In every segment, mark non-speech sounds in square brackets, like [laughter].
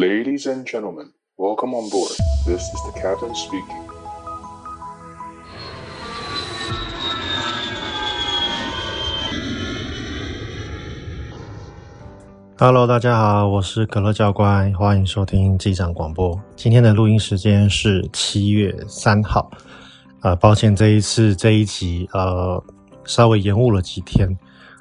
Ladies and gentlemen, welcome on board. This is the captain speaking. Hello，大家好，我是可乐教官，欢迎收听机长广播。今天的录音时间是七月三号。呃，抱歉，这一次这一集呃稍微延误了几天。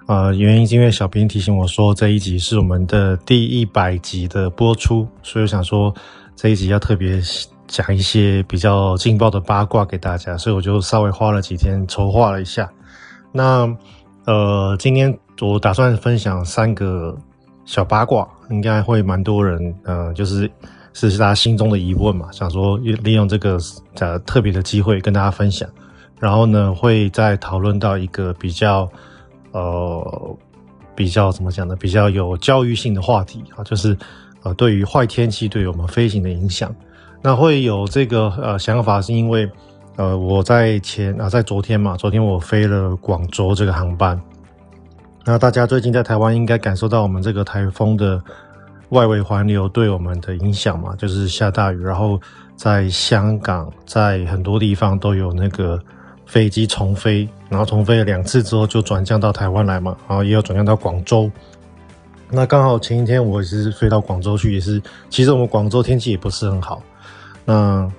呃，原因是因为小编提醒我说，这一集是我们的第一百集的播出，所以我想说这一集要特别讲一些比较劲爆的八卦给大家，所以我就稍微花了几天筹划了一下。那呃，今天我打算分享三个小八卦，应该会蛮多人呃，就是是大家心中的疑问嘛，想说利用这个呃特别的机会跟大家分享，然后呢，会再讨论到一个比较。呃，比较怎么讲呢？比较有教育性的话题啊，就是呃，对于坏天气对我们飞行的影响。那会有这个呃想法，是因为呃，我在前啊，在昨天嘛，昨天我飞了广州这个航班。那大家最近在台湾应该感受到我们这个台风的外围环流对我们的影响嘛，就是下大雨，然后在香港，在很多地方都有那个。飞机重飞，然后重飞了两次之后就转降到台湾来嘛，然后也有转降到广州。那刚好前一天我也是飞到广州去，也是其实我们广州天气也不是很好。那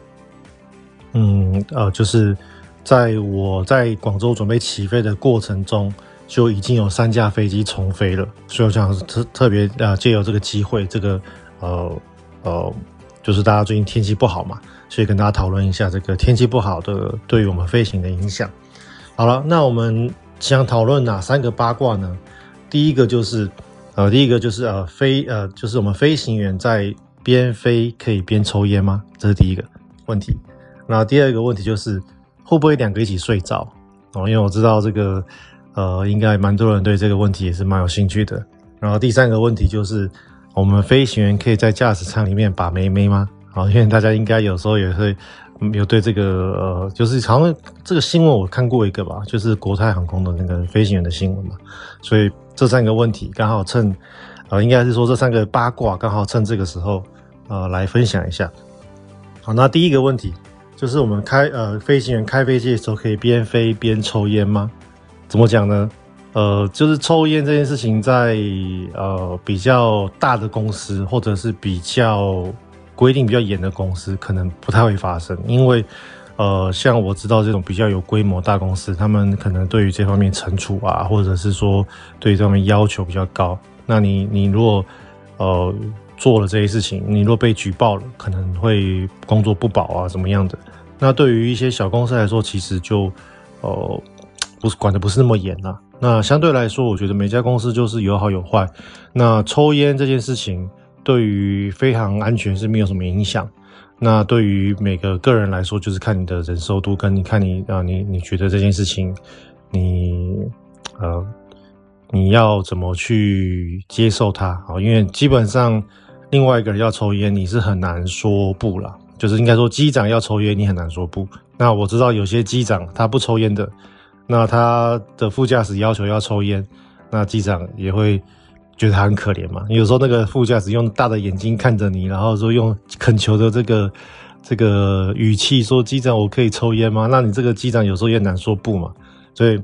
嗯呃，就是在我在广州准备起飞的过程中，就已经有三架飞机重飞了，所以我想特特别呃借由这个机会，这个呃呃，就是大家最近天气不好嘛。所以跟大家讨论一下这个天气不好的对于我们飞行的影响。好了，那我们想讨论哪三个八卦呢？第一个就是，呃，第一个就是呃飞呃就是我们飞行员在边飞可以边抽烟吗？这是第一个问题。那第二个问题就是会不会两个一起睡着？哦，因为我知道这个呃应该蛮多人对这个问题也是蛮有兴趣的。然后第三个问题就是我们飞行员可以在驾驶舱里面把妹妹吗？好，因为大家应该有时候也会有对这个呃，就是好像这个新闻我看过一个吧，就是国泰航空的那个飞行员的新闻嘛。所以这三个问题刚好趁，呃，应该是说这三个八卦刚好趁这个时候呃来分享一下。好，那第一个问题就是我们开呃飞行员开飞机的时候可以边飞边抽烟吗？怎么讲呢？呃，就是抽烟这件事情在呃比较大的公司或者是比较。规定比较严的公司可能不太会发生，因为，呃，像我知道这种比较有规模大公司，他们可能对于这方面惩处啊，或者是说对于这方面要求比较高。那你你如果呃做了这些事情，你如果被举报了，可能会工作不保啊，怎么样的？那对于一些小公司来说，其实就呃不是管得不是那么严啊。那相对来说，我觉得每家公司就是有好有坏。那抽烟这件事情。对于飞航安全是没有什么影响。那对于每个个人来说，就是看你的忍受度，跟你看你啊，你你觉得这件事情，你呃，你要怎么去接受它啊？因为基本上另外一个人要抽烟，你是很难说不啦。就是应该说机长要抽烟，你很难说不。那我知道有些机长他不抽烟的，那他的副驾驶要求要抽烟，那机长也会。觉得他很可怜嘛？有时候那个副驾驶用大的眼睛看着你，然后说用恳求的这个这个语气说：“机长，我可以抽烟吗？”那你这个机长有时候也难说不嘛。所以，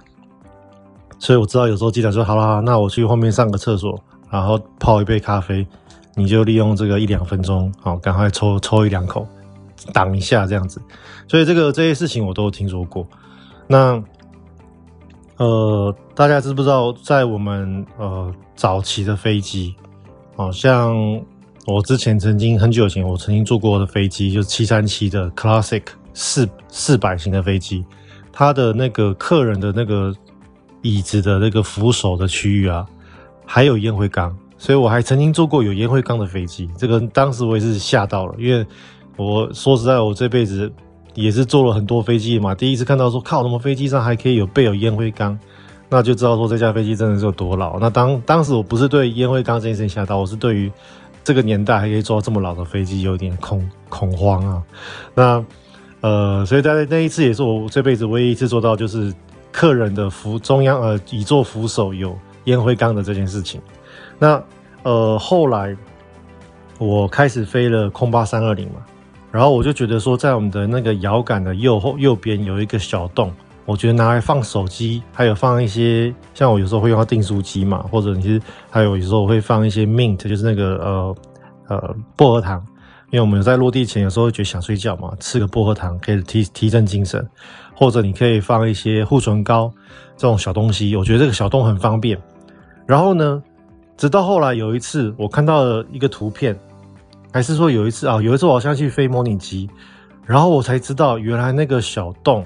所以我知道有时候机长说：“好了好，那我去后面上个厕所，然后泡一杯咖啡，你就利用这个一两分钟，好，赶快抽抽一两口，挡一下这样子。”所以这个这些事情我都听说过。那。呃，大家知不知道，在我们呃早期的飞机，好像我之前曾经很久以前，我曾经坐过的飞机，就是七三七的 Classic 四四百型的飞机，它的那个客人的那个椅子的那个扶手的区域啊，还有烟灰缸，所以我还曾经坐过有烟灰缸的飞机，这个当时我也是吓到了，因为我说实在，我这辈子。也是坐了很多飞机嘛，第一次看到说靠，什么飞机上还可以有备有烟灰缸，那就知道说这架飞机真的是有多老。那当当时我不是对烟灰缸这件事情吓到，我是对于这个年代还可以坐到这么老的飞机有点恐恐慌啊。那呃，所以在那一次也是我这辈子唯一一次做到，就是客人的扶中央呃椅座扶手有烟灰缸的这件事情。那呃后来我开始飞了空巴三二零嘛，然后我就觉得说，在我们的那个摇杆的右后右边有一个小洞，我觉得拿来放手机，还有放一些像我有时候会用到订书机嘛，或者你是还有有时候我会放一些 mint，就是那个呃呃薄荷糖，因为我们在落地前有时候会觉得想睡觉嘛，吃个薄荷糖可以提提振精神，或者你可以放一些护唇膏这种小东西，我觉得这个小洞很方便。然后呢，直到后来有一次我看到了一个图片。还是说有一次啊，有一次我好像去飞模拟机，然后我才知道原来那个小洞，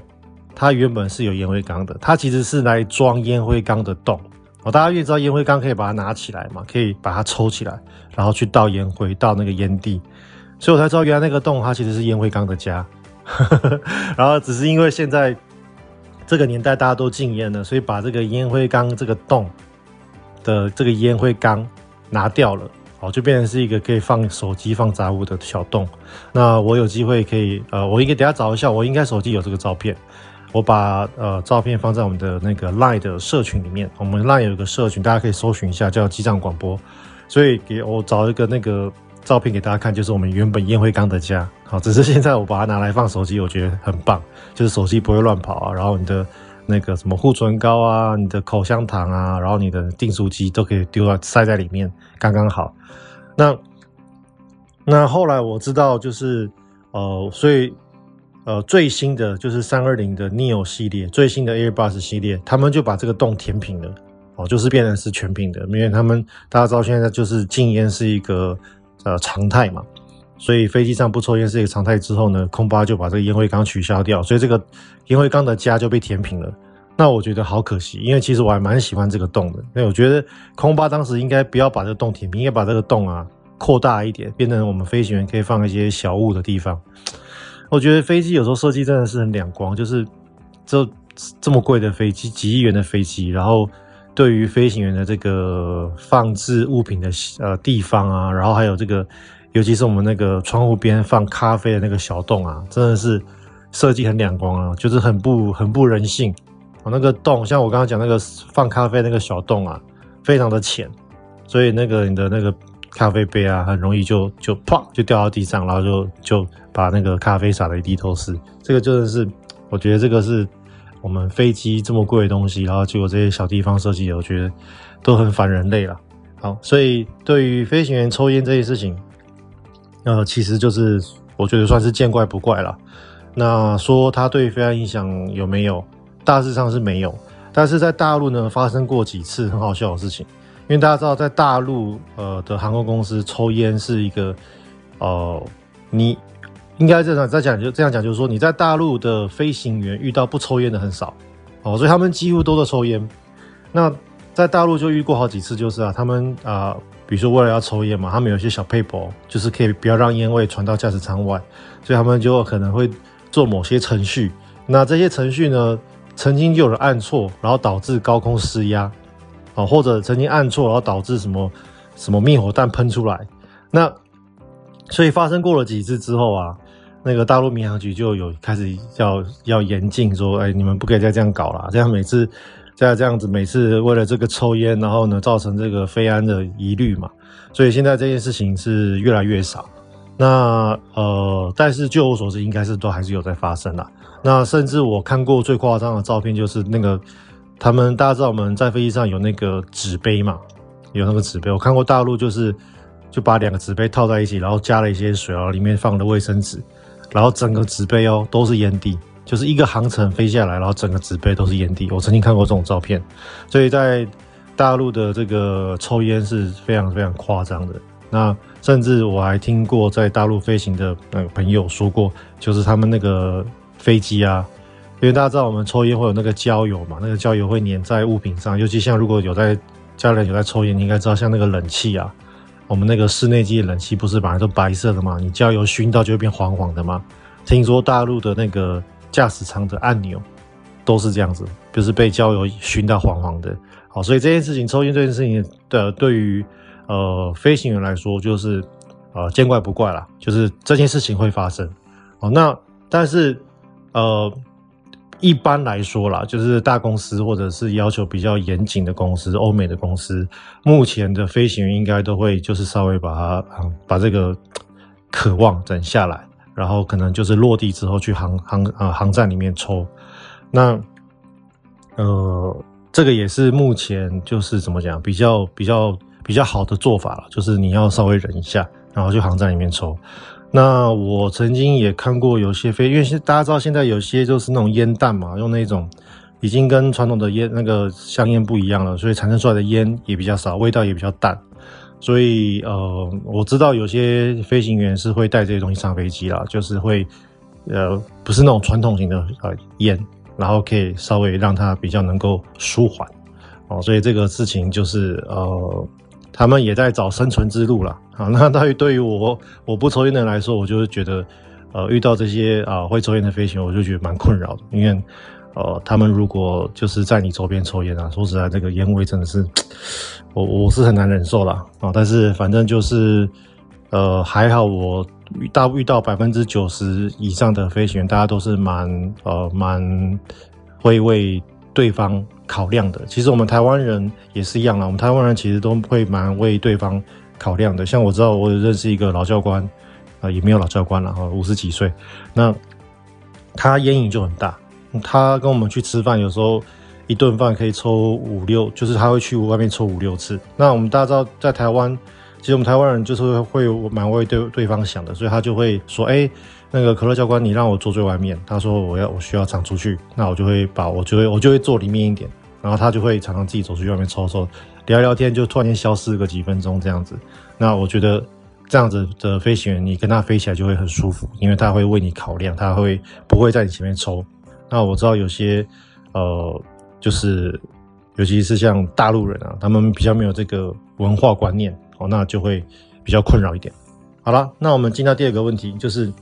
它原本是有烟灰缸的，它其实是来装烟灰缸的洞。哦，大家也知道烟灰缸可以把它拿起来嘛，可以把它抽起来，然后去倒烟灰，倒那个烟蒂。所以我才知道原来那个洞它其实是烟灰缸的家。[laughs] 然后只是因为现在这个年代大家都禁烟了，所以把这个烟灰缸这个洞的这个烟灰缸拿掉了。哦，就变成是一个可以放手机、放杂物的小洞。那我有机会可以，呃，我应该等下找一下，我应该手机有这个照片。我把呃照片放在我们的那个 Line 的社群里面。我们 Line 有一个社群，大家可以搜寻一下，叫机长广播。所以给我找一个那个照片给大家看，就是我们原本烟灰缸的家。好，只是现在我把它拿来放手机，我觉得很棒，就是手机不会乱跑啊，然后你的。那个什么护唇膏啊，你的口香糖啊，然后你的订书机都可以丢到塞在里面，刚刚好。那那后来我知道，就是呃，所以呃，最新的就是三二零的 Neo 系列，最新的 Airbus 系列，他们就把这个洞填平了，哦，就是变成是全平的，因为他们大家知道现在就是禁烟是一个呃常态嘛。所以飞机上不抽烟是一个常态之后呢，空巴就把这个烟灰缸取消掉，所以这个烟灰缸的家就被填平了。那我觉得好可惜，因为其实我还蛮喜欢这个洞的。那我觉得空巴当时应该不要把这个洞填平，应该把这个洞啊扩大一点，变成我们飞行员可以放一些小物的地方。我觉得飞机有时候设计真的是很两光，就是这这么贵的飞机，几亿元的飞机，然后对于飞行员的这个放置物品的呃地方啊，然后还有这个。尤其是我们那个窗户边放咖啡的那个小洞啊，真的是设计很两光啊，就是很不很不人性。我那个洞，像我刚刚讲那个放咖啡那个小洞啊，非常的浅，所以那个你的那个咖啡杯啊，很容易就就砰就掉到地上，然后就就把那个咖啡洒的一地都是。这个真的是，我觉得这个是我们飞机这么贵的东西，然后结果这些小地方设计的，我觉得都很反人类了。好，所以对于飞行员抽烟这些事情。呃，其实就是我觉得算是见怪不怪了。那说它对飞安影响有没有？大致上是没有。但是在大陆呢，发生过几次很好笑的事情。因为大家知道，在大陆呃的航空公司抽烟是一个呃，你应该这样再讲，就这样讲，就是说你在大陆的飞行员遇到不抽烟的很少哦，所以他们几乎都在抽烟。那在大陆就遇过好几次，就是啊，他们啊。比如说，为了要抽烟嘛，他们有些小撇步，就是可以不要让烟味传到驾驶舱外，所以他们就可能会做某些程序。那这些程序呢，曾经就有人按错，然后导致高空失压，啊，或者曾经按错，然后导致什么什么灭火弹喷出来。那所以发生过了几次之后啊，那个大陆民航局就有开始要要严禁说，哎，你们不可以再这样搞了，这样每次。在这样子，每次为了这个抽烟，然后呢，造成这个飞安的疑虑嘛，所以现在这件事情是越来越少。那呃，但是据我所知，应该是都还是有在发生啦。那甚至我看过最夸张的照片，就是那个他们大家知道我们在飞机上有那个纸杯嘛，有那个纸杯，我看过大陆就是就把两个纸杯套在一起，然后加了一些水，然后里面放了卫生纸，然后整个纸杯哦都是烟蒂。就是一个航程飞下来，然后整个纸杯都是烟蒂。我曾经看过这种照片，所以在大陆的这个抽烟是非常非常夸张的。那甚至我还听过在大陆飞行的那个朋友说过，就是他们那个飞机啊，因为大家知道我们抽烟会有那个焦油嘛，那个焦油会粘在物品上，尤其像如果有在家里有在抽烟，你应该知道像那个冷气啊，我们那个室内机的冷气不是本来都白色的嘛，你焦油熏到就会变黄黄的嘛。听说大陆的那个。驾驶舱的按钮都是这样子，就是被焦油熏到黄黄的。好，所以这件事情，抽烟这件事情的对于呃飞行员来说，就是呃见怪不怪啦，就是这件事情会发生。好，那但是呃一般来说啦，就是大公司或者是要求比较严谨的公司，欧美的公司，目前的飞行员应该都会就是稍微把它把这个渴望整下来，然后可能就是落地之后去航航呃航站里面抽。那呃，这个也是目前就是怎么讲比较比较比较好的做法了，就是你要稍微忍一下，然后去航站里面抽。那我曾经也看过有些飞，因为大家知道现在有些就是那种烟弹嘛，用那种已经跟传统的烟那个香烟不一样了，所以产生出来的烟也比较少，味道也比较淡。所以呃，我知道有些飞行员是会带这些东西上飞机啦，就是会呃不是那种传统型的呃烟，然后可以稍微让它比较能够舒缓哦。所以这个事情就是呃。他们也在找生存之路了啊！[laughs] 那对于对于我我不抽烟的人来说，我就是觉得，呃，遇到这些啊会抽烟的飞行，我就觉得蛮困扰的，因为呃，他们如果就是在你周边抽烟啊，说实在，这个烟味真的是 [tsk] 我我是很难忍受啦。啊。但是反正就是呃还好，我遇到遇到百分之九十以上的飞行员，大家都是蛮呃蛮会为对方。考量的，其实我们台湾人也是一样啦。我们台湾人其实都会蛮为对方考量的。像我知道，我认识一个老教官，啊、也没有老教官了哈，五十几岁。那他烟瘾就很大，他跟我们去吃饭，有时候一顿饭可以抽五六，就是他会去外面抽五六次。那我们大家知道，在台湾，其实我们台湾人就是会蛮为对对方想的，所以他就会说，哎、那个可乐教官，你让我坐最外面。他说我要我需要常出去，那我就会把我就会我就会坐里面一点，然后他就会常常自己走出去外面抽抽，聊聊天，就突然间消失个几分钟这样子。那我觉得这样子的飞行员，你跟他飞起来就会很舒服，因为他会为你考量，他会不会在你前面抽。那我知道有些呃，就是尤其是像大陆人啊，他们比较没有这个文化观念哦，那就会比较困扰一点。好了，那我们进到第二个问题，就是。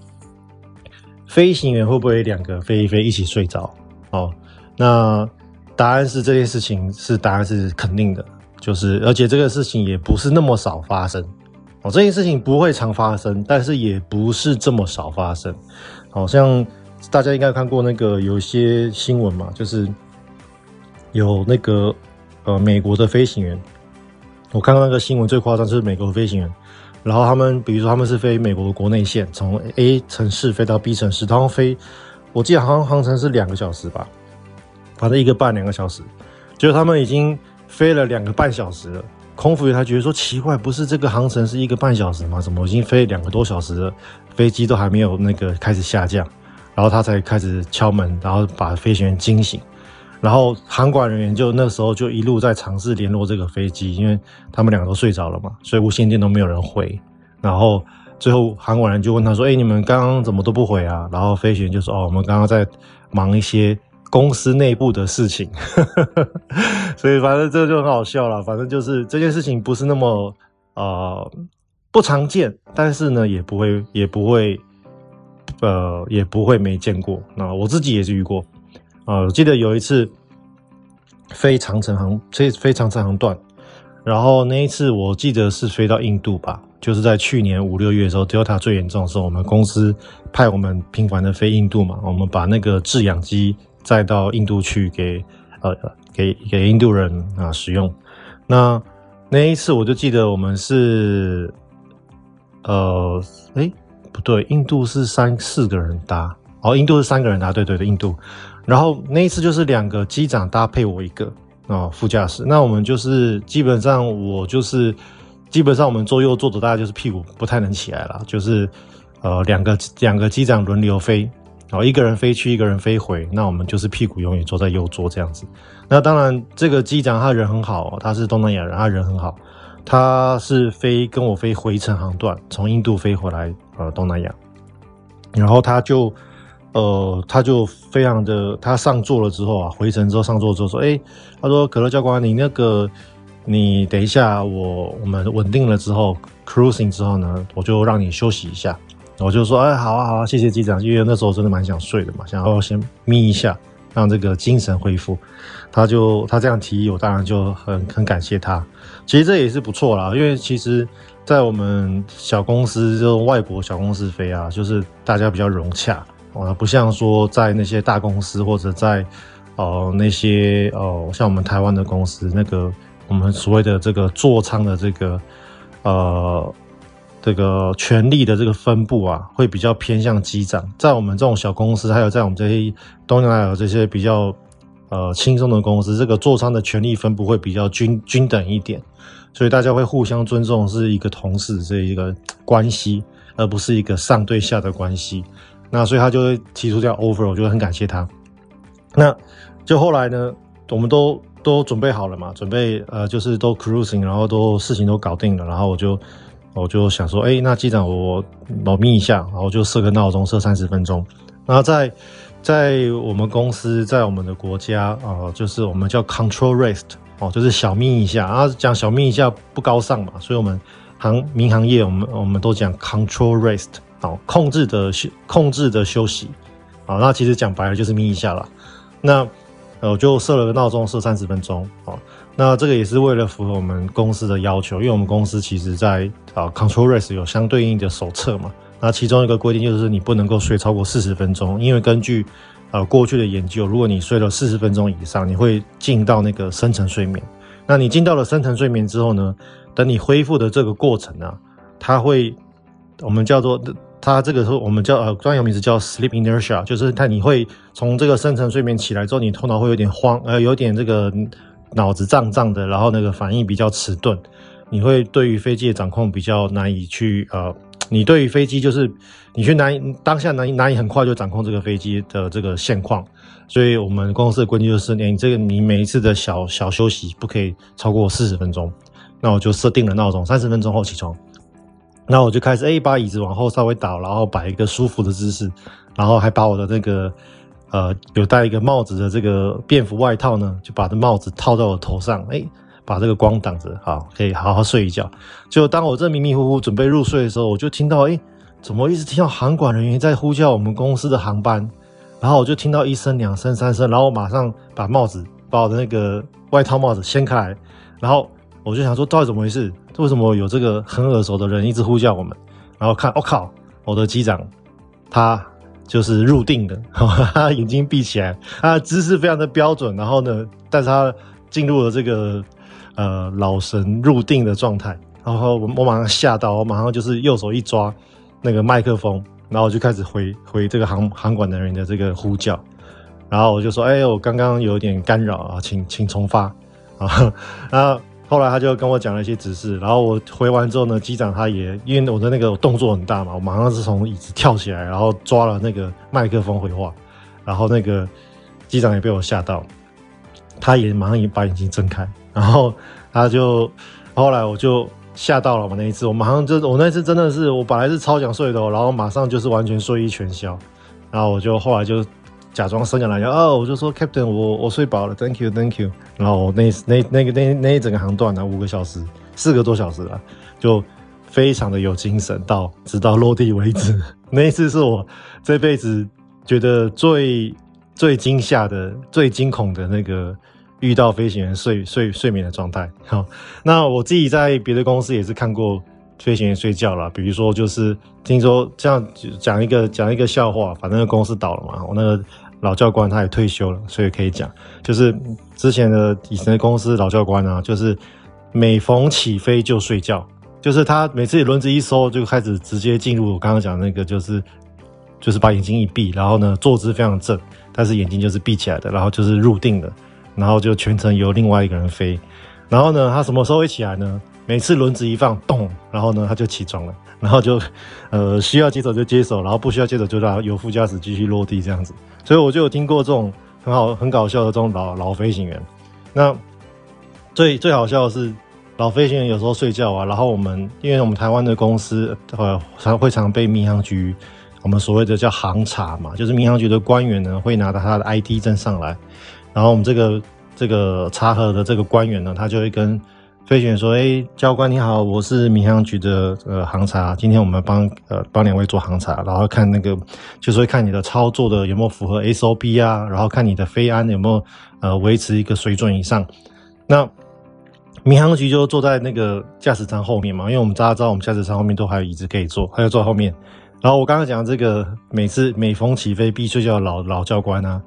飞行员会不会两个飞一飞一起睡着？哦，那答案是这件事情是答案是肯定的，就是而且这个事情也不是那么少发生哦，这件事情不会常发生，但是也不是这么少发生。好像大家应该看过那个有一些新闻嘛，就是有那个呃美国的飞行员，我看到那个新闻最夸张就是美国的飞行员。然后他们，比如说他们是飞美国的国内线，从 A 城市飞到 B 城市，然后飞，我记得航航程是两个小时吧，反正一个半两个小时，结果他们已经飞了两个半小时了。空服员他觉得说奇怪，不是这个航程是一个半小时吗？怎么已经飞两个多小时了，飞机都还没有那个开始下降，然后他才开始敲门，然后把飞行员惊醒。然后航管人员就那时候就一路在尝试联络这个飞机，因为他们两个都睡着了嘛，所以无线电都没有人回。然后最后航管人就问他说：“哎，你们刚刚怎么都不回啊？”然后飞行员就说：“哦，我们刚刚在忙一些公司内部的事情。” [laughs] 所以反正这就很好笑了。反正就是这件事情不是那么呃不常见，但是呢也不会也不会呃也不会没见过。那我自己也是遇过。啊，我记得有一次飞长城航，飞飞长城航段，然后那一次我记得是飞到印度吧，就是在去年五六月的时候，Delta 最严重的时候，我们公司派我们频繁的飞印度嘛，我们把那个制氧机载到印度去给呃给给印度人啊使用。那那一次我就记得我们是呃诶不对，印度是三四个人搭，哦，印度是三个人搭，对对对，印度。然后那一次就是两个机长搭配我一个哦副驾驶，那我们就是基本上我就是基本上我们坐右坐的，大概就是屁股不太能起来了，就是呃两个两个机长轮流飞，然后一个人飞去，一个人飞回，那我们就是屁股永远坐在右座这样子。那当然这个机长他人很好，他是东南亚人，他人很好，他是飞跟我飞回程航段，从印度飞回来呃东南亚，然后他就。呃，他就非常的，他上座了之后啊，回程之后上座之后说，哎、他说可乐教官，你那个，你等一下，我我们稳定了之后，cruising 之后呢，我就让你休息一下。我就说，哎，好啊好啊，谢谢机长，因为那时候真的蛮想睡的嘛，想要先眯一下，让这个精神恢复。他就他这样提议，我当然就很很感谢他。其实这也是不错啦，因为其实，在我们小公司这种外国小公司飞啊，就是大家比较融洽。啊，不像说在那些大公司或者在呃那些呃像我们台湾的公司，那个我们所谓的这个座舱的这个呃这个权力的这个分布啊，会比较偏向机长。在我们这种小公司，还有在我们这些东南亚这些比较呃轻松的公司，这个座舱的权力分布会比较均均等一点，所以大家会互相尊重，是一个同事这一个关系。而不是一个上对下的关系，那所以他就会提出这样 offer，我就很感谢他。那就后来呢，我们都都准备好了嘛，准备呃就是都 cruising，然后都事情都搞定了，然后我就我就想说，哎、那机长我保密一下，然后就设个闹钟，设三十分钟。然后在在我们公司，在我们的国家啊、呃，就是我们叫 control rest 哦，就是小眯一下啊，讲小眯一下不高尚嘛，所以我们。航民航业，我们我们都讲 control rest，好，控制的休控制的休息，好，那其实讲白了就是眯一下啦。那呃，我就设了个闹钟，设三十分钟，哦，那这个也是为了符合我们公司的要求，因为我们公司其实在啊 control rest 有相对应的手册嘛。那其中一个规定就是你不能够睡超过四十分钟，因为根据呃过去的研究，如果你睡了四十分钟以上，你会进到那个深层睡眠。那你进到了深层睡眠之后呢，等你恢复的这个过程啊，它会，我们叫做它这个时候我们叫呃专有名词叫 sleep inertia，就是它你会从这个深层睡眠起来之后，你头脑会有点慌，呃，有点这个脑子胀胀的，然后那个反应比较迟钝，你会对于飞机的掌控比较难以去呃，你对于飞机就是你去难当下难以难以很快就掌控这个飞机的这个现况，所以我们公司的规定就是，你这个你每一次的小小休息不可以超过四十分钟。那我就设定了闹钟，三十分钟后起床。那我就开始哎，把椅子往后稍微倒，然后摆一个舒服的姿势，然后还把我的那个呃有戴一个帽子的这个便服外套呢，就把这帽子套到我头上，哎，把这个光挡着，好，可以好好睡一觉。就当我这迷迷糊糊准备入睡的时候，我就听到哎，怎么一直听到航管人员在呼叫我们公司的航班？然后我就听到一声、两声、三声，然后我马上把帽子，把我的那个外套帽子掀开来，然后。我就想说，到底怎么回事？为什么有这个很耳熟的人一直呼叫我们？然后看，我、靠，我的机长，他就是入定的，[laughs] 他眼睛闭起来，他的姿势非常的标准。然后呢，但是他进入了这个呃老神入定的状态。然后我我马上吓到，我马上就是右手一抓那个麦克风，然后我就开始回回这个航航管的人的这个呼叫。然后我就说：“哎，我刚刚有点干扰啊，请请重发啊。[laughs] ”然后。后来他就跟我讲了一些指示，然后我回完之后呢，机长他也因为我的那个动作很大嘛，我马上是从椅子跳起来，然后抓了那个麦克风回话，然后那个机长也被我吓到，他也马上也把眼睛睁开，然后他就后来我就吓到了嘛，那一次我马上就我那次真的是我本来是超想睡的，然后马上就是完全睡意全消，然后我就后来就。假装伸懒腰哦，我就说 Captain，我我睡饱了，Thank you，Thank you。然后那那那个那那一整个航段呢，五个小时，四个多小时了，就非常的有精神，到直到落地为止。那一次是我这辈子觉得最最惊吓的、最惊恐的那个遇到飞行员睡睡睡眠的状态。好，那我自己在别的公司也是看过。飞行员睡觉了，比如说就是听说这样讲一个讲一个笑话，反正公司倒了嘛，我那个老教官他也退休了，所以可以讲，就是之前的以前的公司老教官啊，就是每逢起飞就睡觉，就是他每次轮子一收就开始直接进入我刚刚讲那个，就是就是把眼睛一闭，然后呢坐姿非常正，但是眼睛就是闭起来的，然后就是入定的，然后就全程由另外一个人飞，然后呢他什么时候会起来呢？每次轮子一放，咚，然后呢，他就起床了，然后就，呃，需要接手就接手，然后不需要接手就让由副驾驶继续落地这样子。所以我就有听过这种很好、很搞笑的这种老老飞行员。那最最好笑的是，老飞行员有时候睡觉啊，然后我们因为我们台湾的公司呃常会常被民航局我们所谓的叫航查嘛，就是民航局的官员呢会拿着他的 ID 证上来，然后我们这个这个查核的这个官员呢，他就会跟飞行员说：“哎、教官你好，我是民航局的呃航查，今天我们帮呃帮两位做航查，然后看那个就是会看你的操作的有没有符合 SOP 啊，然后看你的飞安有没有呃维持一个水准以上。那民航局就坐在那个驾驶舱后面嘛，因为我们大家知道我们驾驶舱后面都还有椅子可以坐，还有坐后面。然后我刚刚讲这个每次每逢起飞必睡觉的老老教官啊，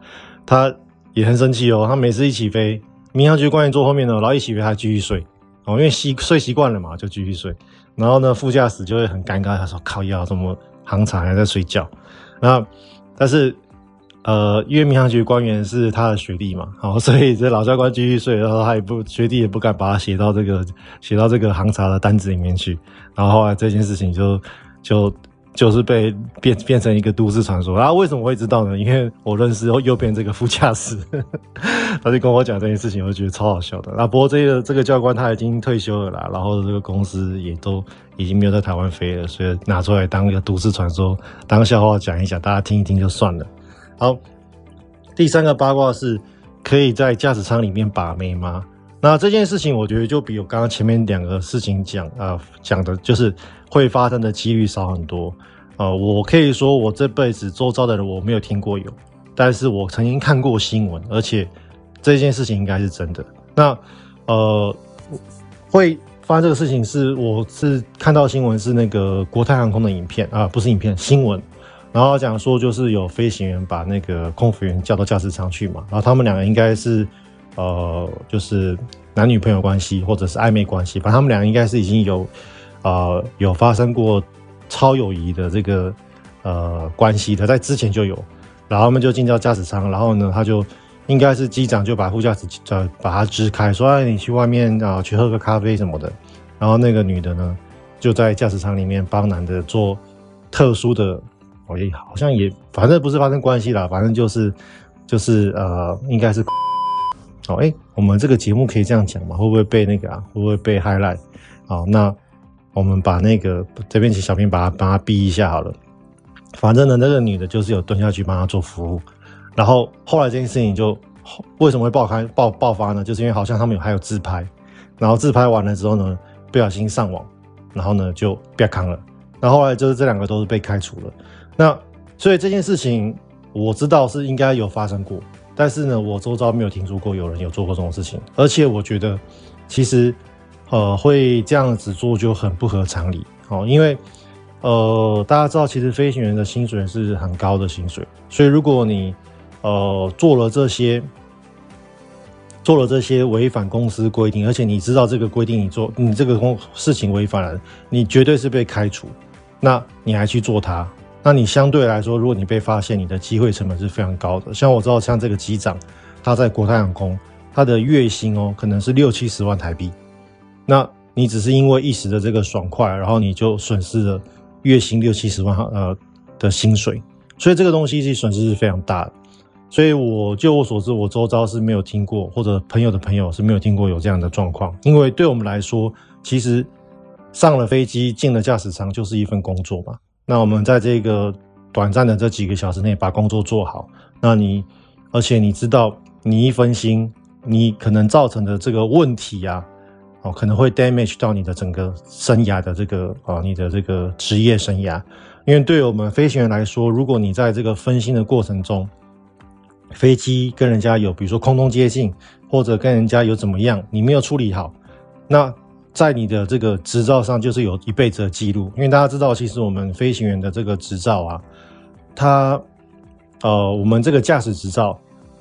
他也很生气哦。他每次一起飞，民航局官员坐后面呢，然后一起飞他继续睡哦，因为习睡习惯了嘛，就继续睡。然后呢，副驾驶就会很尴尬，他说：“靠要，怎么航长还在睡觉？”那但是。呃，因为民航局官员是他的学弟嘛，好，[laughs] 所以这老教官继续睡，然后他也不学弟也不敢把他写到这个写到这个航查的单子里面去，然后后来这件事情就就就是被变变成一个都市传说。然后为什么会知道呢？因为我认识右边这个副驾驶，[laughs] 他就跟我讲这件事情，我就觉得超好笑的。那不过这个这个教官他已经退休了啦，然后这个公司也都已经没有在台湾飞了，所以拿出来当一个都市传说，当笑话讲一讲，大家听一听就算了。好，第三个八卦是，可以在驾驶舱里面把妹吗？那这件事情，我觉得就比我刚刚前面两个事情讲啊讲的，就是会发生的几率少很多。呃，我可以说，我这辈子周遭的人我没有听过有，但是我曾经看过新闻，而且这件事情应该是真的。那呃，会发生这个事情是，我是看到新闻是那个国泰航空的影片啊，不是影片，新闻。然后讲说，就是有飞行员把那个空服员叫到驾驶舱去嘛，然后他们两个应该是，呃，就是男女朋友关系或者是暧昧关系，反正他们俩应该是已经有，呃，有发生过超友谊的这个呃关系的，在之前就有，然后他们就进到驾驶舱，然后呢，他就应该是机长就把副驾驶呃把他支开，说哎你去外面啊去喝个咖啡什么的，然后那个女的呢就在驾驶舱里面帮男的做特殊的。我也好像也，反正不是发生关系啦，反正就是，就是呃，应该是，好，哎，我们这个节目可以这样讲吗？会不会被那个啊？会不会被 highlight？好，那我们把那个这边请小兵把它帮他逼一下好了。反正呢，那个女的就是有蹲下去帮他做服务，然后后来这件事情就为什么会爆开爆爆发呢？就是因为好像他们有还有自拍，然后自拍完了之后呢，不小心上网，然后呢就被扛了，然后后来就是这两个都是被开除了。那所以这件事情我知道是应该有发生过，但是呢，我周遭没有听说过有人有做过这种事情，而且我觉得其实呃会这样子做就很不合常理哦，因为呃大家知道其实飞行员的薪水是很高的薪水，所以如果你呃做了这些做了这些违反公司规定，而且你知道这个规定你做你这个公事情违反了，你绝对是被开除，那你还去做它？那你相对来说，如果你被发现，你的机会成本是非常高的。像我知道，像这个机长，他在国泰航空，他的月薪哦，可能是六七十万台币。那你只是因为一时的这个爽快，然后你就损失了月薪六七十万呃的薪水，所以这个东西是损失是非常大的。所以我就我所知，我周遭是没有听过，或者朋友的朋友是没有听过有这样的状况。因为对我们来说，其实上了飞机进了驾驶舱就是一份工作嘛。那我们在这个短暂的这几个小时内把工作做好，那你，而且你知道，你一分心，你可能造成的这个问题啊，哦，可能会 damage 到你的整个生涯的这个啊，你的这个职业生涯。因为对我们飞行员来说，如果你在这个分心的过程中，飞机跟人家有比如说空中接近，或者跟人家有怎么样，你没有处理好，那。在你的这个执照上，就是有一辈子的记录。因为大家知道，其实我们飞行员的这个执照啊，它，呃，我们这个驾驶执照，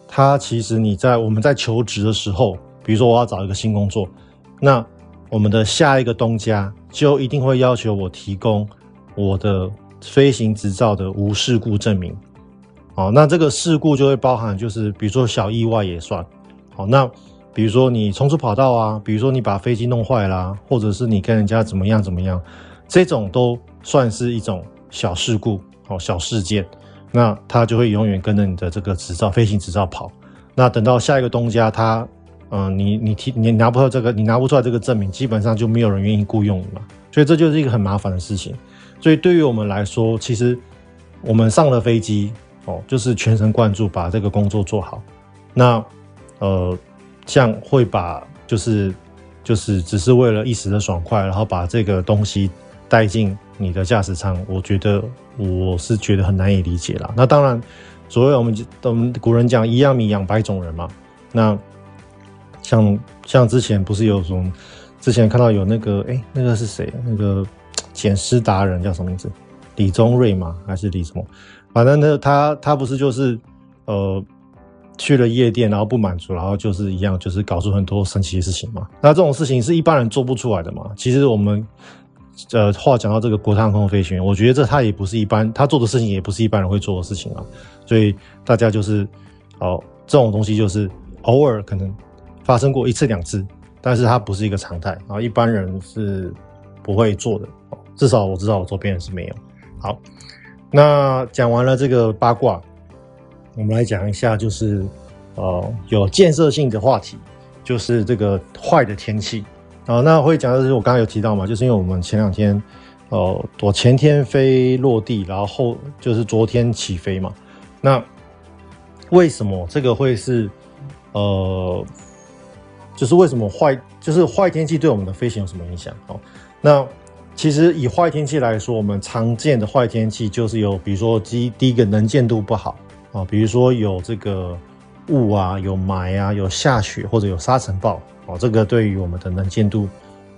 它其实你在我们在求职的时候，比如说我要找一个新工作，那我们的下一个东家就一定会要求我提供我的飞行执照的无事故证明。哦，那这个事故就会包含，就是比如说小意外也算。好，那。比如说你冲出跑道啊，比如说你把飞机弄坏啦、或者是你跟人家怎么样怎么样，这种都算是一种小事故哦，小事件，那他就会永远跟着你的这个执照飞行执照跑。那等到下一个东家他，嗯、你你提你拿不到这个，你拿不出来这个证明，基本上就没有人愿意雇佣你嘛。所以这就是一个很麻烦的事情。所以对于我们来说，其实我们上了飞机哦，就是全神贯注把这个工作做好。那呃。像会把就是就是只是为了一时的爽快，然后把这个东西带进你的驾驶舱，我觉得我是觉得很难以理解啦。那当然，所谓我们我们古人讲一样米养百种人嘛。那像像之前不是有什么之前看到有那个哎那个是谁？那个捡尸达人叫什么名字？李宗瑞嘛，还是李什么？反正呢，他他不是就是呃去了夜店，然后不满足，然后就是一样，就是搞出很多神奇的事情嘛。那这种事情是一般人做不出来的嘛。其实我们呃话讲到这个国泰航空飞行员，我觉得这他也不是一般他做的事情，也不是一般人会做的事情啊。所以大家就是哦，这种东西就是偶尔可能发生过一次两次，但是它不是一个常态，然后一般人是不会做的。至少我知道我周边人是没有。好。那讲完了这个八卦，我们来讲一下，就是呃有建设性的话题，就是这个坏的天气啊、那会讲的是我刚刚有提到嘛，就是因为我们前两天，呃，我前天飞落地，然后后就是昨天起飞嘛。那为什么这个会是呃，就是为什么坏，就是坏天气对我们的飞行有什么影响？哦，那。其实以坏天气来说，我们常见的坏天气就是有，比如说第第一个能见度不好啊，比如说有这个雾啊、有霾啊、有下雪或者有沙尘暴啊，这个对于我们的能见度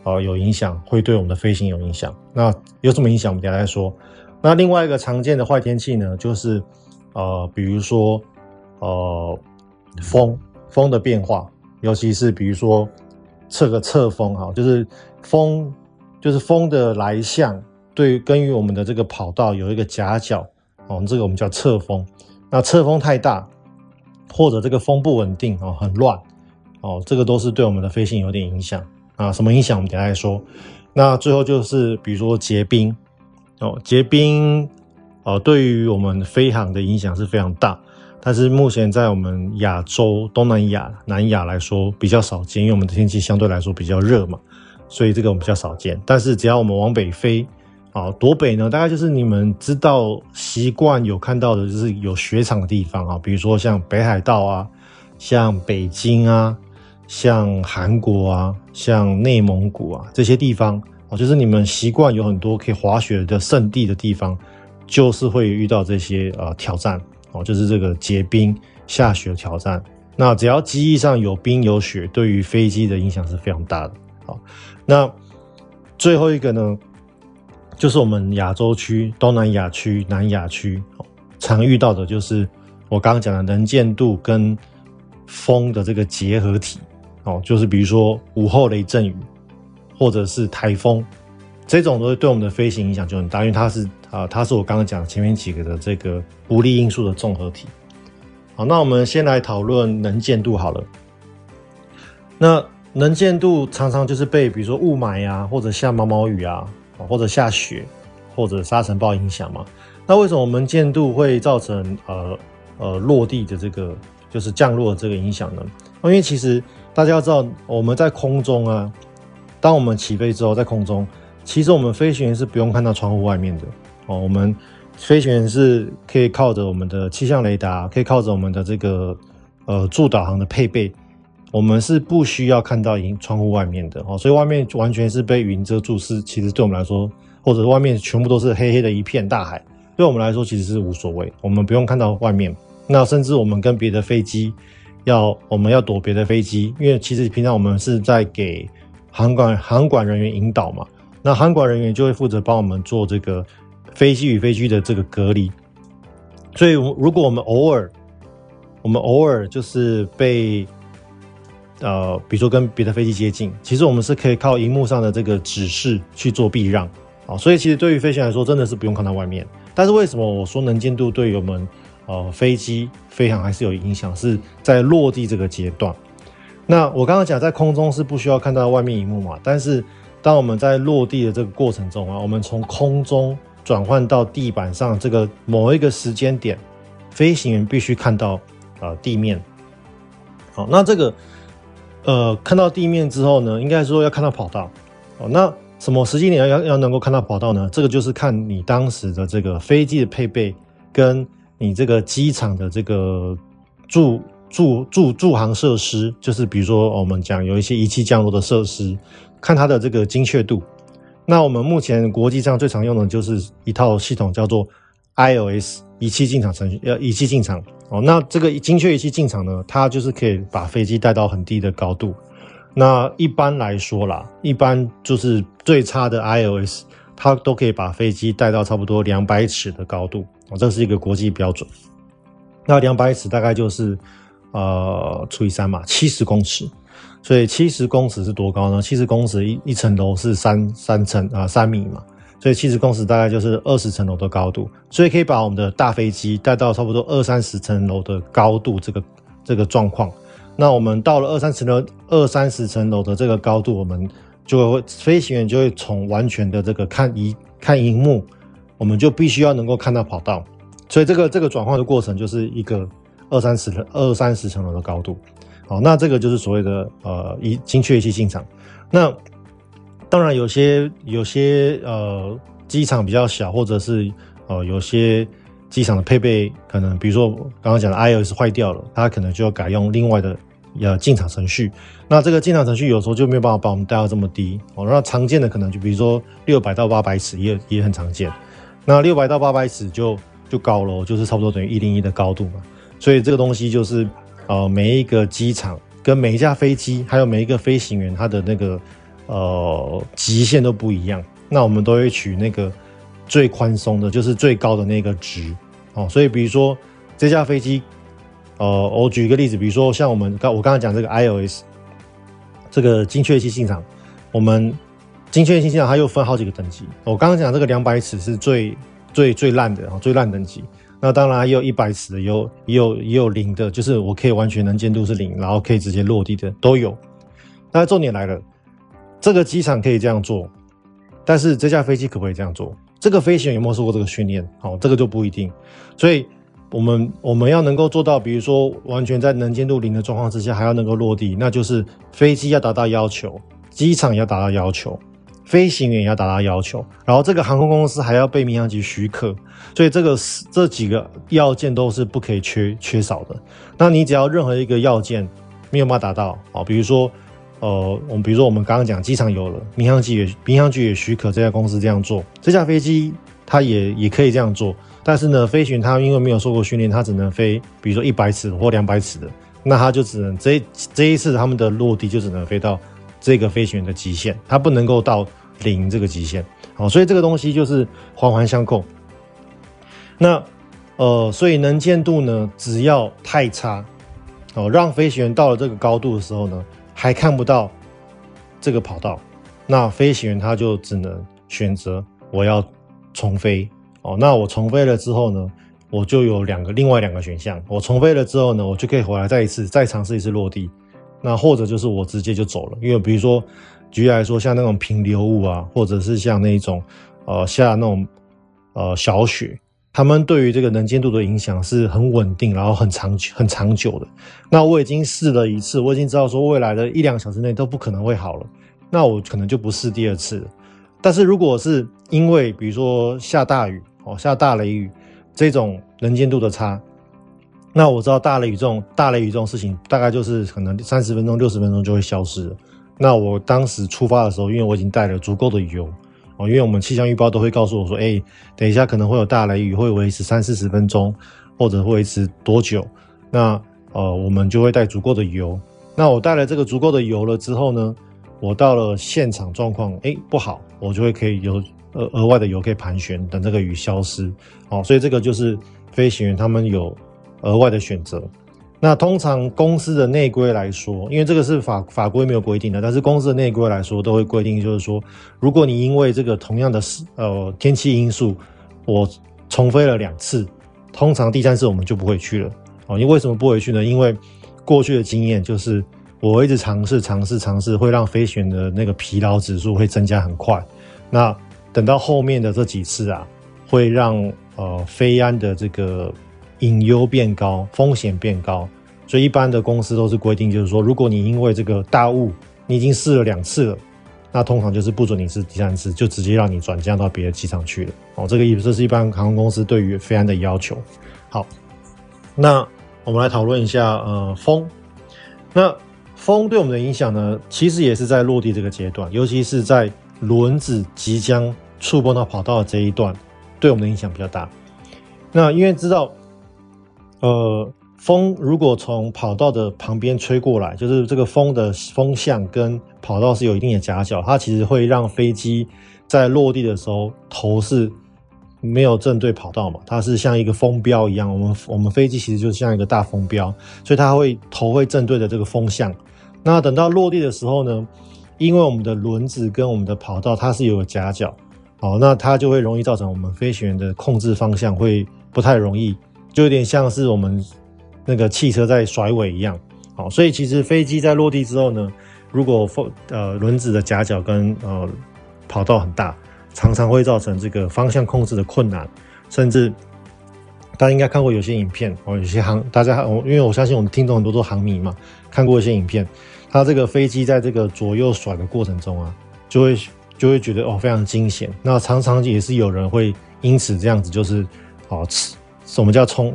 啊有影响，会对我们的飞行有影响。那有什么影响？我们等下再说。那另外一个常见的坏天气呢，就是呃，比如说呃风风的变化，尤其是比如说测个侧风哈，就是风。就是风的来向，对，跟于我们的这个跑道有一个夹角，哦，这个我们叫侧风。那侧风太大，或者这个风不稳定哦，很乱哦，这个都是对我们的飞行有点影响啊。什么影响？我们等下来说。那最后就是比如说结冰哦，结冰哦，对于我们飞航的影响是非常大。但是目前在我们亚洲、东南亚、南亚来说比较少见，因为我们的天气相对来说比较热嘛。所以这个我们比较少见，但是只要我们往北飞，啊，多北呢？大概就是你们知道习惯有看到的，就是有雪场的地方啊，比如说像北海道啊，像北京啊，像韩国啊，像内蒙古啊这些地方，哦，就是你们习惯有很多可以滑雪的圣地的地方，就是会遇到这些呃挑战哦，就是这个结冰下雪挑战。那只要机翼上有冰有雪，对于飞机的影响是非常大的。好。那最后一个呢，就是我们亚洲区、东南亚区、南亚区常遇到的，就是我刚刚讲的能见度跟风的这个结合体哦，就是比如说午后雷阵雨，或者是台风，这种都会对我们的飞行影响就很大，因为它是啊，它是我刚刚讲前面几个的这个不利因素的综合体。好，那我们先来讨论能见度好了。那能见度常常就是被比如说雾霾啊，或者下毛毛雨啊，或者下雪，或者沙尘暴影响嘛。那为什么我们能见度会造成呃呃落地的这个就是降落的这个影响呢？因为其实大家要知道，我们在空中啊，当我们起飞之后，在空中，其实我们飞行员是不用看到窗户外面的哦。我们飞行员是可以靠着我们的气象雷达，可以靠着我们的这个呃助导航的配备。我们是不需要看到窗窗户外面的哦，所以外面完全是被云遮住，是其实对我们来说，或者外面全部都是黑黑的一片大海，对我们来说其实是无所谓，我们不用看到外面。那甚至我们跟别的飞机要，我们要躲别的飞机，因为其实平常我们是在给航管航管人员引导嘛，那航管人员就会负责帮我们做这个飞机与飞机的这个隔离。所以如果我们偶尔，我们偶尔就是被呃，比如说跟别的飞机接近，其实我们是可以靠荧幕上的这个指示去做避让，啊，所以其实对于飞行员来说，真的是不用看到外面。但是为什么我说能见度对于我们呃飞机飞行还是有影响？是在落地这个阶段。那我刚刚讲在空中是不需要看到外面荧幕嘛，但是当我们在落地的这个过程中啊，我们从空中转换到地板上这个某一个时间点，飞行员必须看到呃地面。好，那这个。呃，看到地面之后呢，应该说要看到跑道哦。那什么时间点要要能够看到跑道呢？这个就是看你当时的这个飞机的配备，跟你这个机场的这个助助助助航设施，就是比如说我们讲有一些仪器降落的设施，看它的这个精确度。那我们目前国际上最常用的就是一套系统，叫做 ILS 仪器进场程序，呃，仪器进场。哦，那这个精确仪器进场呢，它就是可以把飞机带到很低的高度。那一般来说啦，一般就是最差的 IOS，它都可以把飞机带到差不多两百尺的高度哦，这是一个国际标准。那两百尺大概就是呃除以三嘛，七十公尺。所以七十公尺是多高呢？七十公尺一一层楼是三三层啊三米嘛，所以七十公尺大概就是二十层楼的高度。所以可以把我们的大飞机带到差不多二三十层楼的高度，这个这个状况。那我们到了二三十楼二三十层楼的这个高度，我们就会飞行员就会从完全的这个看一看荧幕，我们就必须要能够看到跑道。所以这个这个转换的过程就是一个二三十二三十层楼的高度。好，那这个就是所谓的呃，一精确仪器进场。那当然有些有些呃机场比较小，或者是呃有些机场的配备可能，比如说刚刚讲的 IOS 坏掉了，它可能就要改用另外的呃进场程序。那这个进场程序有时候就没有办法把我们带到这么低哦。那常见的可能就比如说六百到八百尺也也很常见。那六百到八百尺就就高了，就是差不多等于一零一的高度嘛。所以这个东西就是。呃，每一个机场跟每一架飞机，还有每一个飞行员，他的那个呃极限都不一样。那我们都会取那个最宽松的，就是最高的那个值。哦，所以比如说这架飞机，呃，我举一个例子，比如说像我们刚我刚刚讲这个 IOS 这个精确性进场，我们精确性进场它又分好几个等级。我刚刚讲这个两百尺是最最最烂的，最烂等级。那当然也有一百尺的，也有也有也有零的，就是我可以完全能见度是零，然后可以直接落地的都有。那重点来了，这个机场可以这样做，但是这架飞机可不可以这样做？这个飞行员有没有受过这个训练？好，这个就不一定。所以我们我们要能够做到，比如说完全在能见度零的状况之下还要能够落地，那就是飞机要达到要求，机场要达到要求。飞行员也要达到要求，然后这个航空公司还要被民航局许可，所以这个这几个要件都是不可以缺缺少的。那你只要任何一个要件没有办法达到啊，比如说呃，我们比如说我们刚刚讲机场有了，民航局也民航局也许可这家公司这样做，这架飞机它也也可以这样做，但是呢，飞行员他因为没有受过训练，他只能飞，比如说一百尺或两百尺的，那他就只能这这一次他们的落地就只能飞到。这个飞行员的极限，它不能够到零这个极限，好，所以这个东西就是环环相扣。那呃，所以能见度呢，只要太差，哦，让飞行员到了这个高度的时候呢，还看不到这个跑道，那飞行员他就只能选择我要重飞，哦，那我重飞了之后呢，我就有两个另外两个选项，我重飞了之后呢，我就可以回来再一次再尝试一次落地。那或者就是我直接就走了，因为比如说举例来说，像那种平流雾啊，或者是像那种呃下那种呃小雪，他们对于这个能见度的影响是很稳定，然后很长很长久的。那我已经试了一次，我已经知道说未来的一两小时内都不可能会好了，那我可能就不试第二次了。但是如果是因为比如说下大雨哦，下大雷雨这种能见度的差。那我知道大雷雨这种大雷雨这种事情，大概就是可能三十分钟、六十分钟就会消失了。那我当时出发的时候，因为我已经带了足够的油哦，因为我们气象预报都会告诉我说，哎，等一下可能会有大雷雨，会维持三四十分钟，或者会维持多久？那呃，我们就会带足够的油。那我带了这个足够的油了之后呢，我到了现场状况，哎，不好，我就会可以有额额外的油可以盘旋，等这个雨消失。哦，所以这个就是飞行员他们有。额外的选择，那通常公司的内规来说，因为这个是法法规没有规定的，但是公司的内规来说都会规定，就是说，如果你因为这个同样的呃天气因素，我重飞了两次，通常第三次我们就不会去了哦。你为为什么不回去呢？因为过去的经验就是，我一直尝试尝试尝试，会让飞行员的那个疲劳指数会增加很快。那等到后面的这几次啊，会让呃飞安的这个。隐忧变高，风险变高，所以一般的公司都是规定，就是说，如果你因为这个大雾，你已经试了两次了，那通常就是不准你试第三次，就直接让你转降到别的机场去了。哦，这个意思，这是一般航空公司对于飞安的要求。好，那我们来讨论一下，呃，风。那风对我们的影响呢，其实也是在落地这个阶段，尤其是在轮子即将触碰到跑道的这一段，对我们的影响比较大。那因为知道。呃，风如果从跑道的旁边吹过来，就是这个风的风向跟跑道是有一定的夹角，它其实会让飞机在落地的时候头是没有正对跑道嘛，它是像一个风标一样。我们我们飞机其实就像一个大风标，所以它会头会正对着这个风向。那等到落地的时候呢，因为我们的轮子跟我们的跑道它是有夹角，好，那它就会容易造成我们飞行员的控制方向会不太容易，就有点像是我们那个汽车在甩尾一样，好，所以其实飞机在落地之后呢，如果风呃轮子的夹角跟呃跑道很大，常常会造成这个方向控制的困难，甚至大家应该看过有些影片哦，有些航大家我因为我相信我们听众很多都航迷嘛，看过一些影片。它这个飞机在这个左右甩的过程中啊，就会就会觉得哦非常惊险。那常常也是有人会因此这样子，就是哦吃，我们叫冲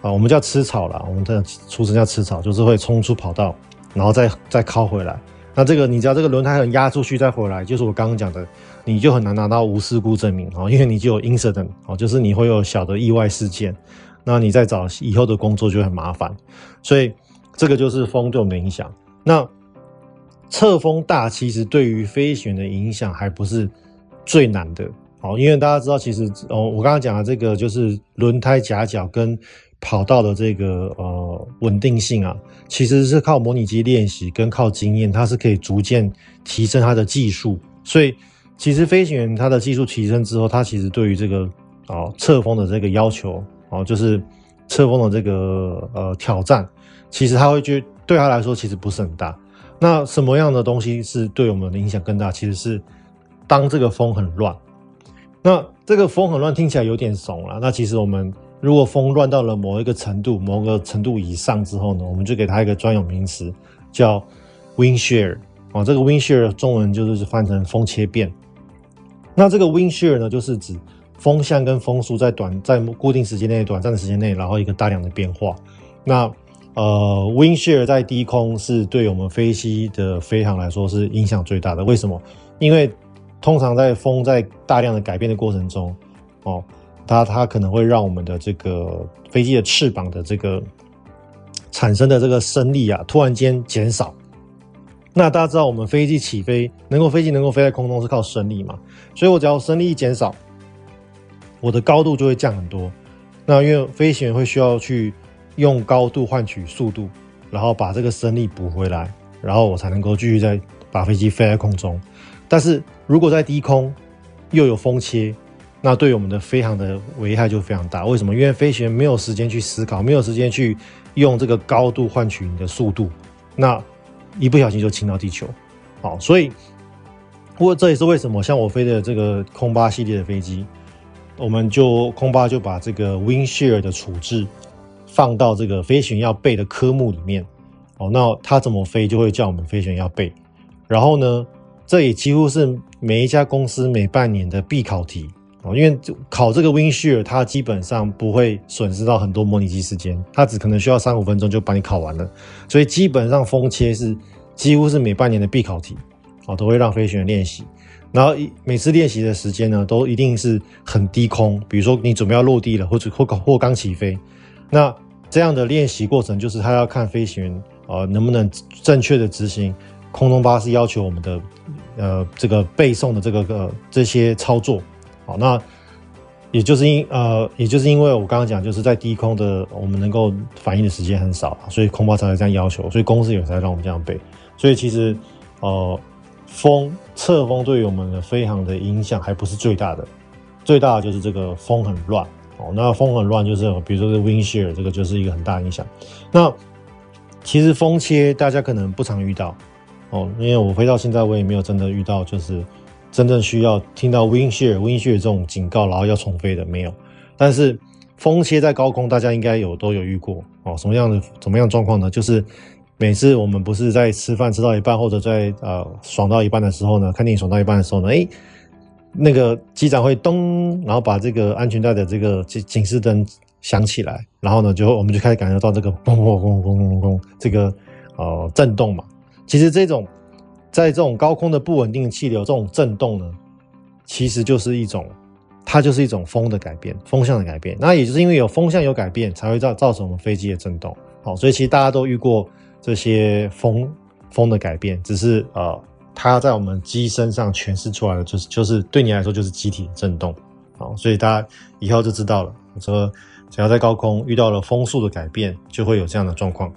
啊，我们叫吃草啦，我们的出生叫吃草，就是会冲出跑道，然后再再靠回来。那这个你知道这个轮胎很压出去再回来，就是我刚刚讲的，你就很难拿到无事故证明哦，因为你就有 incident 哦，就是你会有小的意外事件，那你再找以后的工作就很麻烦。所以这个就是风对我们的影响。那侧风大，其实对于飞行员的影响还不是最难的哦，因为大家知道，其实哦，我刚刚讲的这个就是轮胎夹角跟跑道的这个呃稳定性啊，其实是靠模拟机练习跟靠经验，它是可以逐渐提升它的技术。所以，其实飞行员他的技术提升之后，他其实对于这个哦侧风的这个要求哦，就是侧风的这个呃挑战，其实他会觉。对他来说其实不是很大。那什么样的东西是对我们的影响更大？其实是当这个风很乱。那这个风很乱听起来有点怂了。那其实我们如果风乱到了某一个程度、某个程度以上之后呢，我们就给它一个专有名词，叫 wind shear。啊，这个 wind shear 中文就是翻成风切变。那这个 wind shear 呢，就是指风向跟风速在短在固定时间内、短暂的时间内，然后一个大量的变化。那呃，wind shear 在低空是对我们飞机的飞航来说是影响最大的。为什么？因为通常在风在大量的改变的过程中，哦，它它可能会让我们的这个飞机的翅膀的这个产生的这个升力啊，突然间减少。那大家知道，我们飞机起飞能够飞机能够飞在空中是靠升力嘛？所以我只要升力一减少，我的高度就会降很多。那因为飞行员会需要去。用高度换取速度，然后把这个升力补回来，然后我才能够继续再把飞机飞在空中。但是如果在低空又有风切，那对我们的飞行的危害就非常大。为什么？因为飞行员没有时间去思考，没有时间去用这个高度换取你的速度，那一不小心就倾到地球。好，所以，不过这也是为什么像我飞的这个空巴系列的飞机，我们就空巴就把这个 wind shear 的处置。放到这个飞行要背的科目里面，哦，那他怎么飞就会叫我们飞行员要背。然后呢，这也几乎是每一家公司每半年的必考题哦，因为考这个 wind shear，它基本上不会损失到很多模拟机时间，它只可能需要三五分钟就把你考完了。所以基本上风切是几乎是每半年的必考题，哦，都会让飞行员练习。然后每次练习的时间呢，都一定是很低空，比如说你准备要落地了，或者或或刚起飞，那。这样的练习过程就是他要看飞行员呃能不能正确的执行空中巴士要求我们的呃这个背诵的这个呃这些操作，好，那也就是因呃也就是因为我刚刚讲就是在低空的我们能够反应的时间很少，所以空巴才会这样要求，所以公司也才让我们这样背。所以其实呃风侧风对于我们的飞航的影响还不是最大的，最大的就是这个风很乱。哦，那风很乱，就是比如说这 wind shear 这个就是一个很大影响。那其实风切大家可能不常遇到哦，因为我飞到现在我也没有真的遇到，就是真正需要听到 wind shear wind shear 这种警告，然后要重飞的没有。但是风切在高空，大家应该有都有遇过哦。什么样的怎么样状况呢？就是每次我们不是在吃饭吃到一半，或者在呃爽到一半的时候呢，看电影爽到一半的时候呢，诶那个机长会咚，然后把这个安全带的这个警警示灯响起来，然后呢，就我们就开始感觉到这个轰轰轰轰轰轰这个呃震动嘛。其实这种在这种高空的不稳定气流这种震动呢，其实就是一种它就是一种风的改变，风向的改变。那也就是因为有风向有改变，才会造造成我们飞机的震动。好，所以其实大家都遇过这些风风的改变，只是呃，它在我们机身上诠释出来的就是就是对你来说就是机体的震动。好，所以大家以后就知道了，说只要在高空遇到了风速的改变，就会有这样的状况。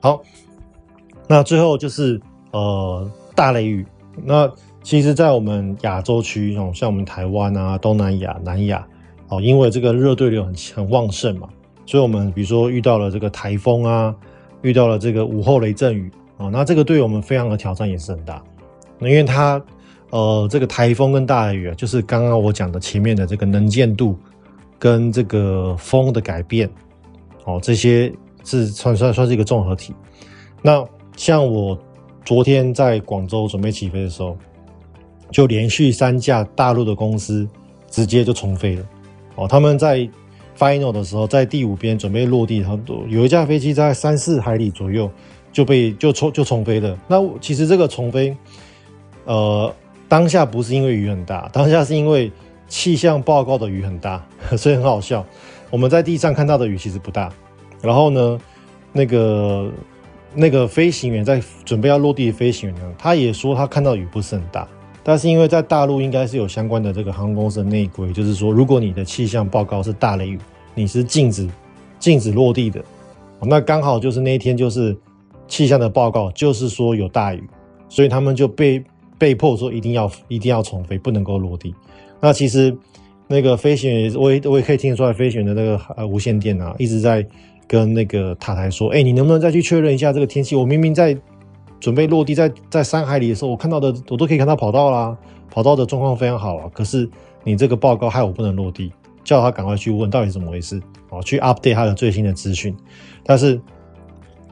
好，那最后就是呃大雷雨。那其实，在我们亚洲区，哦，像我们台湾啊、东南亚、南亚，哦，因为这个热对流很很旺盛嘛。所以，我们比如说遇到了这个台风啊，遇到了这个午后雷阵雨啊，那这个对我们非常的挑战也是很大。那因为它，呃，这个台风跟大雨啊，就是刚刚我讲的前面的这个能见度跟这个风的改变，哦，这些是算算算是一个综合体。那像我昨天在广州准备起飞的时候，就连续三架大陆的公司直接就重飞了。哦，他们在。Final 的时候，在第五边准备落地，然后有一架飞机在三四海里左右就被就冲就重飞了。那其实这个重飞，呃，当下不是因为雨很大，当下是因为气象报告的雨很大，[laughs] 所以很好笑。我们在地上看到的雨其实不大，然后呢，那个那个飞行员在准备要落地的飞行员呢，他也说他看到雨不是很大。但是因为在大陆应该是有相关的这个航空公司的内规，就是说，如果你的气象报告是大雷雨，你是禁止禁止落地的。那刚好就是那一天就是气象的报告，就是说有大雨，所以他们就被被迫说一定要一定要重飞，不能够落地。那其实那个飞行员，我也我也可以听得出来，飞行员的那个呃无线电啊，一直在跟那个塔台说，哎，你能不能再去确认一下这个天气？我明明在。准备落地在在三海里的时候，我看到的我都可以看到跑道啦，跑道的状况非常好啊。可是你这个报告害我不能落地，叫他赶快去问到底怎么回事，哦，去 update 他的最新的资讯。但是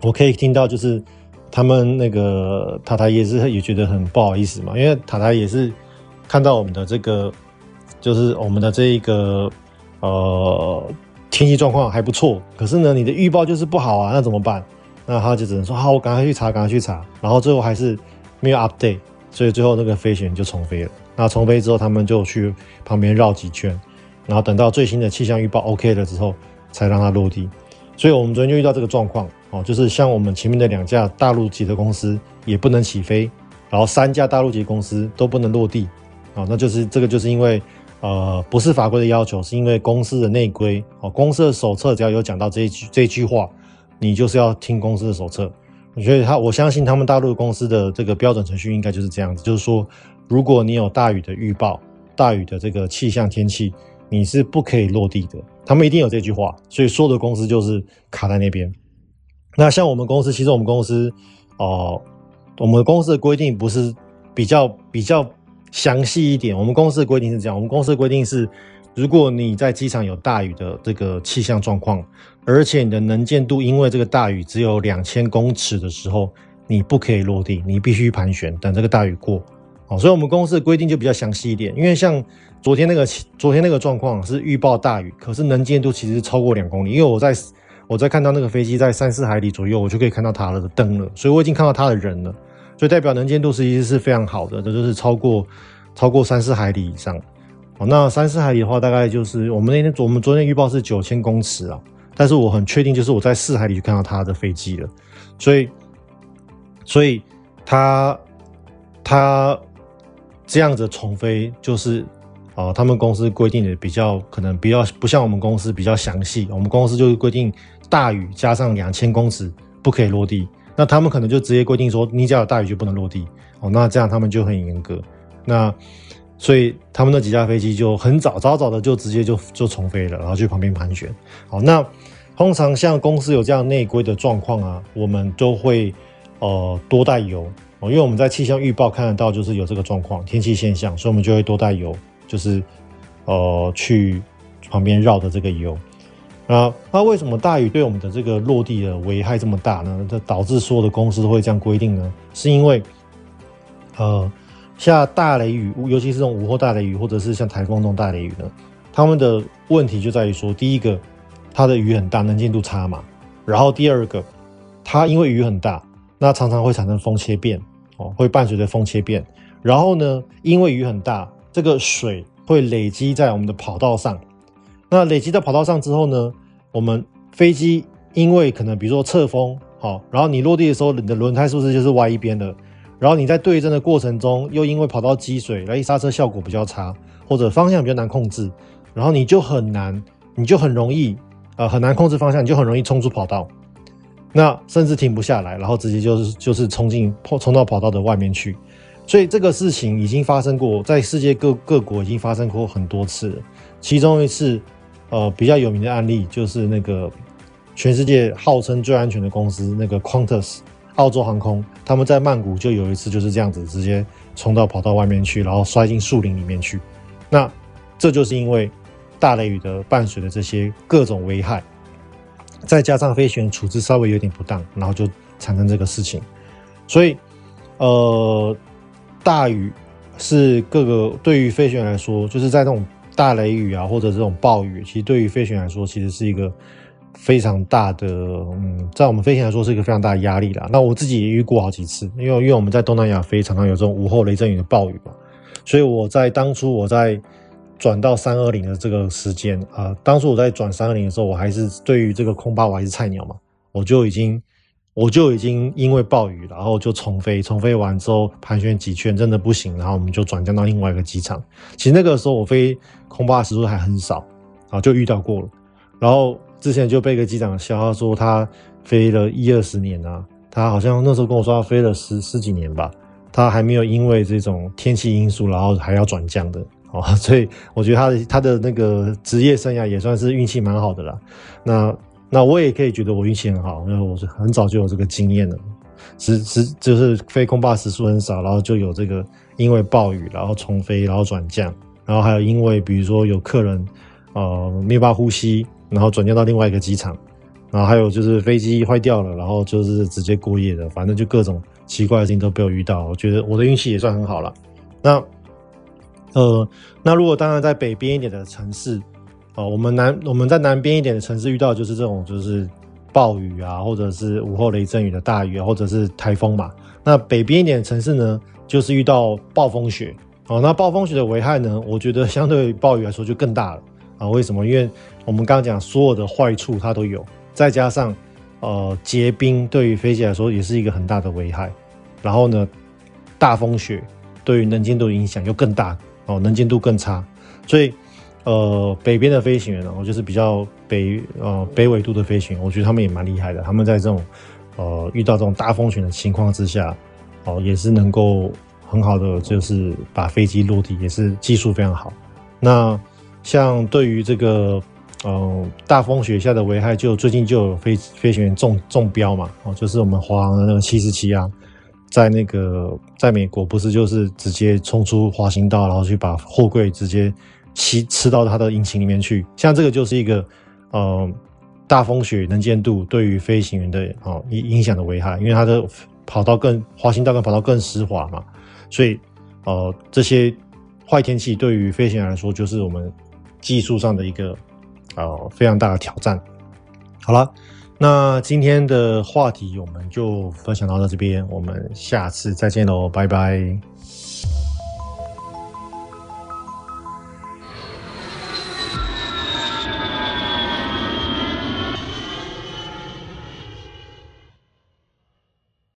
我可以听到，就是他们那个塔台也是也觉得很不好意思嘛，因为塔台也是看到我们的这个，就是我们的这一个呃天气状况还不错，可是呢，你的预报就是不好啊，那怎么办？那他就只能说好，我赶快去查，赶快去查。然后最后还是没有 update，所以最后那个飞行员就重飞了。那重飞之后，他们就去旁边绕几圈，然后等到最新的气象预报 OK 了之后，才让它落地。所以我们昨天就遇到这个状况哦，就是像我们前面的两架大陆籍的公司也不能起飞，然后三架大陆籍公司都不能落地啊，那就是这个就是因为呃不是法规的要求，是因为公司的内规哦，公司的手册只要有讲到这一句这一句话。你就是要听公司的手册，我觉得他，我相信他们大陆公司的这个标准程序应该就是这样子，就是说，如果你有大雨的预报，大雨的这个气象天气，你是不可以落地的。他们一定有这句话，所以所有的公司就是卡在那边。那像我们公司，其实我们公司，哦、我们公司的规定不是比较比较详细一点，我们公司的规定是这样，我们公司的规定是。如果你在机场有大雨的这个气象状况，而且你的能见度因为这个大雨只有两千公尺的时候，你不可以落地，你必须盘旋等这个大雨过。哦，所以我们公司的规定就比较详细一点。因为像昨天那个昨天那个状况是预报大雨，可是能见度其实超过两公里。因为我在我在看到那个飞机在三四海里左右，我就可以看到它的灯了，所以我已经看到它的人了，所以代表能见度实际是非常好的，这就是超过超过三四海里以上。哦，那三四海里的话，大概就是我们那天昨我们昨天预报是九千公尺啊，但是我很确定，就是我在四海里就看到他的飞机了，所以，所以他他这样子重飞，就是啊、他们公司规定的比较可能比较不像我们公司比较详细，我们公司就是规定大雨加上两千公尺不可以落地，那他们可能就直接规定说，你只要有大雨就不能落地，哦，那这样他们就很严格，那。所以他们那几架飞机就很早早早的就直接就就重飞了，然后去旁边盘旋。好，那通常像公司有这样内规的状况啊，我们都会呃多带油哦，因为我们在气象预报看得到就是有这个状况天气现象，所以我们就会多带油，就是呃去旁边绕的这个油。啊，那为什么大雨对我们的这个落地的危害这么大呢？这导致所有的公司都会这样规定呢？是因为呃。下大雷雨，尤其是这种午后大雷雨，或者是像台风这种大雷雨呢，他们的问题就在于说，第一个，它的雨很大，能见度差嘛。然后第二个，它因为雨很大，那常常会产生风切变哦，会伴随着风切变。然后呢，因为雨很大，这个水会累积在我们的跑道上。那累积在跑道上之后呢，我们飞机因为可能比如说侧风，好，然后你落地的时候，你的轮胎是不是就是歪一边的？然后你在对阵的过程中，又因为跑道积水，来刹车效果比较差，或者方向比较难控制，然后你就很难，你就很容易，呃，很难控制方向，你就很容易冲出跑道，那甚至停不下来，然后直接就是就是冲进冲到跑道的外面去。所以这个事情已经发生过，在世界各各国已经发生过很多次了。其中一次，呃，比较有名的案例就是那个全世界号称最安全的公司，那个 Qantas。澳洲航空，他们在曼谷就有一次就是这样子，直接冲到跑到外面去，然后摔进树林里面去。那这就是因为大雷雨的伴随的这些各种危害，再加上飞行员处置稍微有点不当，然后就产生这个事情。所以，呃，大雨是各个对于飞行员来说，就是在那种大雷雨啊，或者这种暴雨，其实对于飞行员来说，其实是一个。非常大的，嗯，在我们飞行来说是一个非常大的压力啦。那我自己也遇过好几次，因为因为我们在东南亚飞，常常有这种午后雷阵雨的暴雨嘛。所以我在当初我在转到三二零的这个时间啊、当初我在转三二零的时候，我还是对于这个空巴我还是菜鸟嘛，我就已经我就已经因为暴雨，然后就重飞，重飞完之后盘旋几圈真的不行，然后我们就转降到另外一个机场。其实那个时候我飞空巴的时数还很少啊，就遇到过了，然后。之前就被一个机长笑，他说他飞了一二十年啊，他好像那时候跟我说他飞了十十几年吧，他还没有因为这种天气因素，然后还要转降的哦，[laughs] 所以我觉得他的他的那个职业生涯也算是运气蛮好的啦。那那我也可以觉得我运气很好，因为我是很早就有这个经验了，时时就是飞空巴时数很少，然后就有这个因为暴雨然后重飞然后转降，然后还有因为比如说有客人呃没有办法呼吸。然后转降到另外一个机场，然后还有就是飞机坏掉了，然后就是直接过夜的，反正就各种奇怪的事情都被我遇到。我觉得我的运气也算很好了。那呃，那如果当然在北边一点的城市，哦，我们南我们在南边一点的城市遇到就是这种就是暴雨啊，或者是午后雷阵雨的大雨啊，或者是台风嘛。那北边一点的城市呢，就是遇到暴风雪。哦，那暴风雪的危害呢，我觉得相对于暴雨来说就更大了。啊，为什么？因为我们刚刚讲所有的坏处它都有，再加上呃结冰对于飞机来说也是一个很大的危害。然后呢，大风雪对于能见度影响又更大哦，能见度更差。所以呃北边的飞行员呢，就是比较北呃北纬度的飞行员，我觉得他们也蛮厉害的。他们在这种呃遇到这种大风雪的情况之下，哦、也是能够很好的就是把飞机落地，也是技术非常好。那像对于这个，呃，大风雪下的危害，就最近就有飞飞行员中中标嘛，哦，就是我们华航的那个七四七啊，在那个在美国不是就是直接冲出滑行道，然后去把货柜直接吸吃到它的引擎里面去。像这个就是一个，呃，大风雪能见度对于飞行员的哦影影响的危害，因为它的跑道更滑行道跟跑道更湿滑嘛，所以呃这些坏天气对于飞行员来说就是我们。技术上的一个呃非常大的挑战。好了，那今天的话题我们就分享到这边，我们下次再见喽，拜拜。